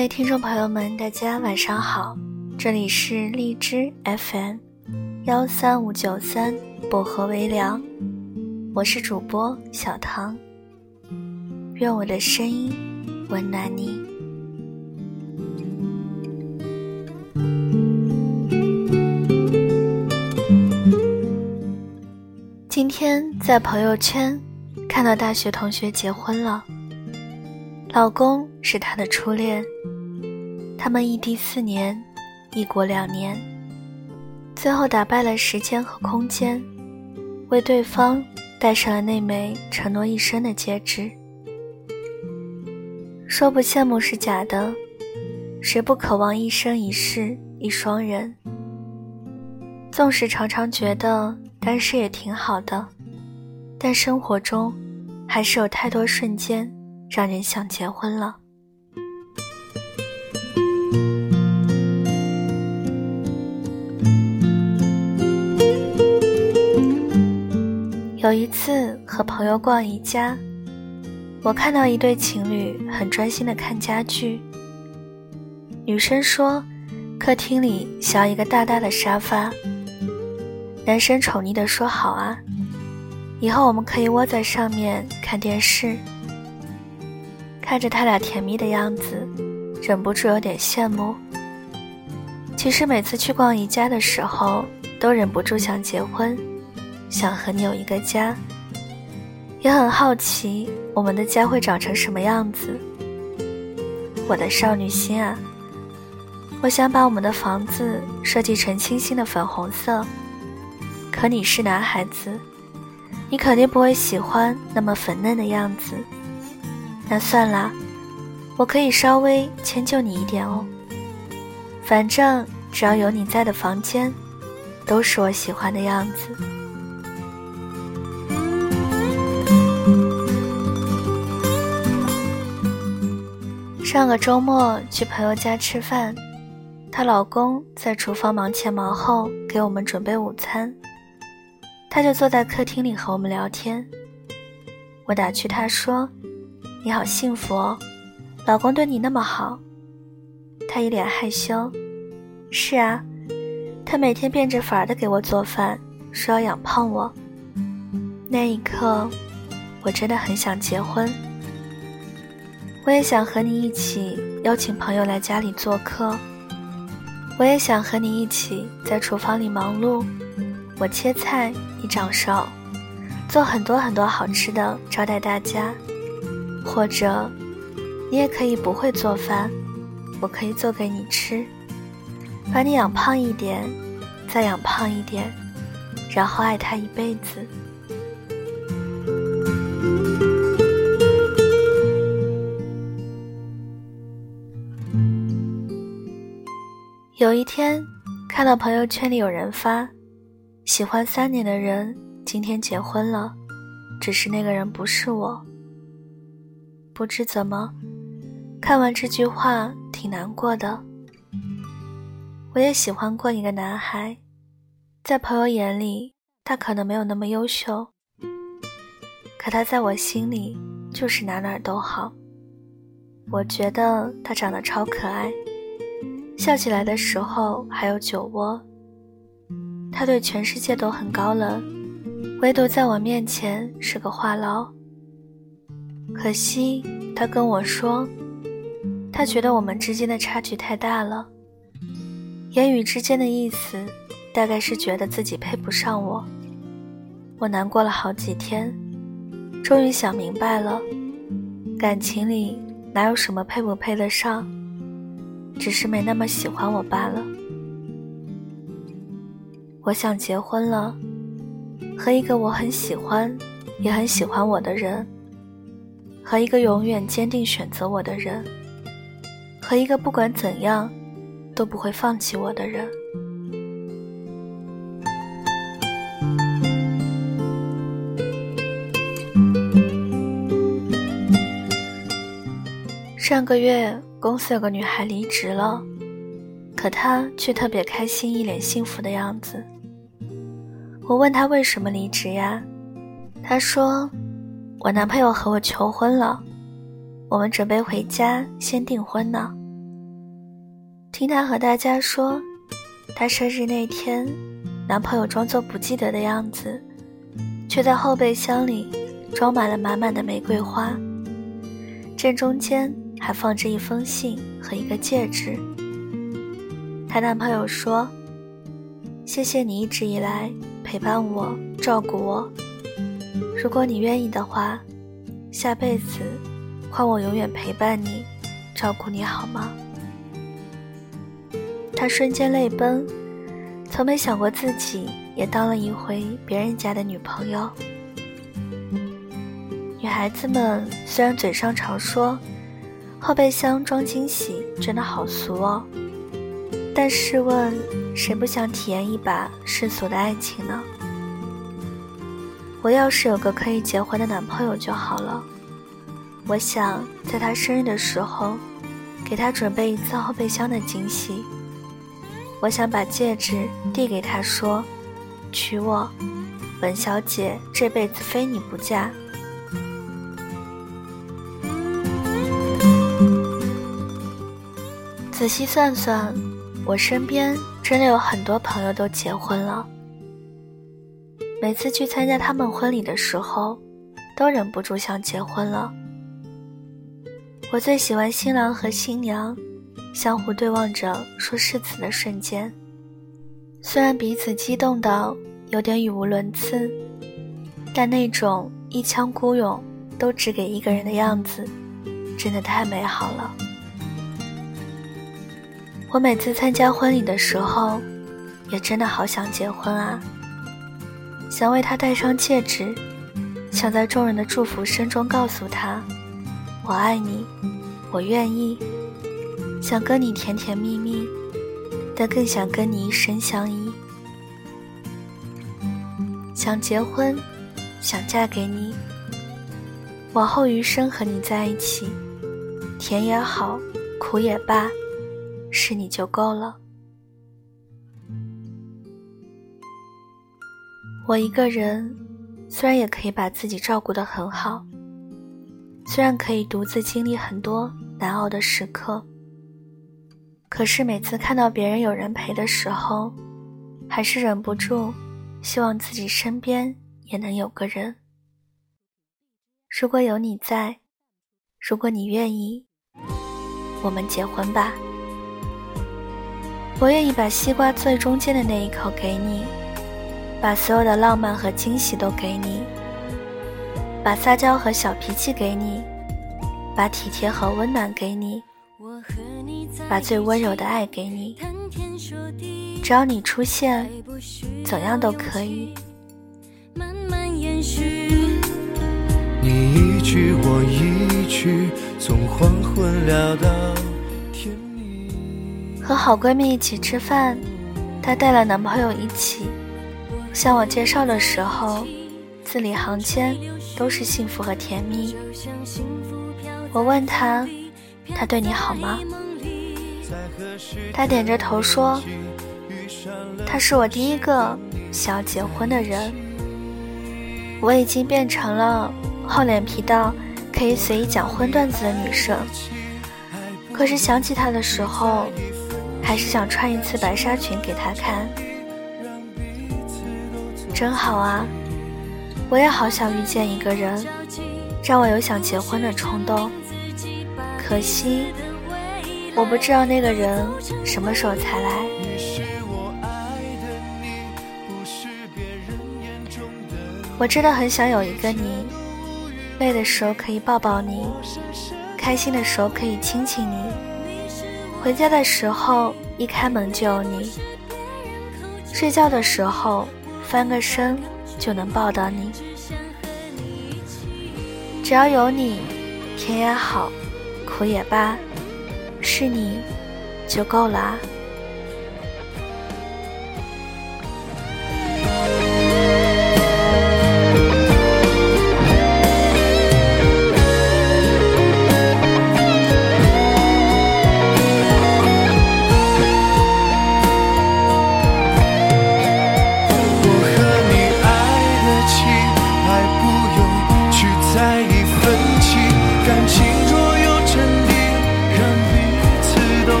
位听众朋友们，大家晚上好，这里是荔枝 FM 幺三五九三薄荷微凉，我是主播小唐，愿我的声音温暖你。今天在朋友圈看到大学同学结婚了，老公是她的初恋。他们异地四年，异国两年，最后打败了时间和空间，为对方戴上了那枚承诺一生的戒指。说不羡慕是假的，谁不渴望一生一世一双人？纵使常常觉得单身也挺好的，但生活中还是有太多瞬间让人想结婚了。有一次和朋友逛宜家，我看到一对情侣很专心的看家具。女生说，客厅里需要一个大大的沙发。男生宠溺的说：“好啊，以后我们可以窝在上面看电视。”看着他俩甜蜜的样子，忍不住有点羡慕。其实每次去逛宜家的时候，都忍不住想结婚。想和你有一个家，也很好奇我们的家会长成什么样子。我的少女心啊，我想把我们的房子设计成清新的粉红色。可你是男孩子，你肯定不会喜欢那么粉嫩的样子。那算了，我可以稍微迁就你一点哦。反正只要有你在的房间，都是我喜欢的样子。上个周末去朋友家吃饭，她老公在厨房忙前忙后给我们准备午餐，她就坐在客厅里和我们聊天。我打趣她说：“你好幸福哦，老公对你那么好。”她一脸害羞：“是啊，他每天变着法儿的给我做饭，说要养胖我。”那一刻，我真的很想结婚。我也想和你一起邀请朋友来家里做客。我也想和你一起在厨房里忙碌，我切菜，你掌勺，做很多很多好吃的招待大家。或者，你也可以不会做饭，我可以做给你吃，把你养胖一点，再养胖一点，然后爱他一辈子。有一天，看到朋友圈里有人发，喜欢三年的人今天结婚了，只是那个人不是我。不知怎么，看完这句话挺难过的。我也喜欢过一个男孩，在朋友眼里，他可能没有那么优秀，可他在我心里就是哪哪都好。我觉得他长得超可爱。笑起来的时候还有酒窝。他对全世界都很高冷，唯独在我面前是个话痨。可惜他跟我说，他觉得我们之间的差距太大了。言语之间的意思，大概是觉得自己配不上我。我难过了好几天，终于想明白了，感情里哪有什么配不配得上。只是没那么喜欢我罢了。我想结婚了，和一个我很喜欢，也很喜欢我的人，和一个永远坚定选择我的人，和一个不管怎样都不会放弃我的人。上个月。公司有个女孩离职了，可她却特别开心，一脸幸福的样子。我问她为什么离职呀？她说：“我男朋友和我求婚了，我们准备回家先订婚呢。”听她和大家说，她生日那天，男朋友装作不记得的样子，却在后备箱里装满了满满的玫瑰花，正中间还放着一封信和一个戒指。她男朋友说：“谢谢你一直以来陪伴我、照顾我。如果你愿意的话，下辈子换我永远陪伴你、照顾你好吗？”她瞬间泪奔，从没想过自己也当了一回别人家的女朋友。女孩子们虽然嘴上常说后备箱装惊喜真的好俗哦。但试问，谁不想体验一把世俗的爱情呢？我要是有个可以结婚的男朋友就好了。我想在他生日的时候，给他准备一次后备箱的惊喜。我想把戒指递给他，说：“娶我，本小姐这辈子非你不嫁。”仔细算算。我身边真的有很多朋友都结婚了，每次去参加他们婚礼的时候，都忍不住想结婚了。我最喜欢新郎和新娘相互对望着说誓词的瞬间，虽然彼此激动到有点语无伦次，但那种一腔孤勇都只给一个人的样子，真的太美好了。我每次参加婚礼的时候，也真的好想结婚啊！想为他戴上戒指，想在众人的祝福声中告诉他：“我爱你，我愿意。”想跟你甜甜蜜蜜，但更想跟你一生相依。想结婚，想嫁给你，往后余生和你在一起，甜也好，苦也罢。是你就够了。我一个人，虽然也可以把自己照顾得很好，虽然可以独自经历很多难熬的时刻，可是每次看到别人有人陪的时候，还是忍不住希望自己身边也能有个人。如果有你在，如果你愿意，我们结婚吧。我愿意把西瓜最中间的那一口给你，把所有的浪漫和惊喜都给你，把撒娇和小脾气给你，把体贴和温暖给你，把最温柔的爱给你。只要你出现，怎样都可以。你一句我一句，从黄昏聊到。和好闺蜜一起吃饭，她带了男朋友一起，向我介绍的时候，字里行间都是幸福和甜蜜。我问她，他对你好吗？她点着头说，他是我第一个想要结婚的人。我已经变成了厚脸皮到可以随意讲荤段子的女生，可是想起他的时候。还是想穿一次白纱裙给他看，真好啊！我也好想遇见一个人，让我有想结婚的冲动。可惜，我不知道那个人什么时候才来。我真的很想有一个你，累的时候可以抱抱你，开心的时候可以亲亲你。回家的时候，一开门就有你；睡觉的时候，翻个身就能抱到你。只要有你，甜也好，苦也罢，是你就够了。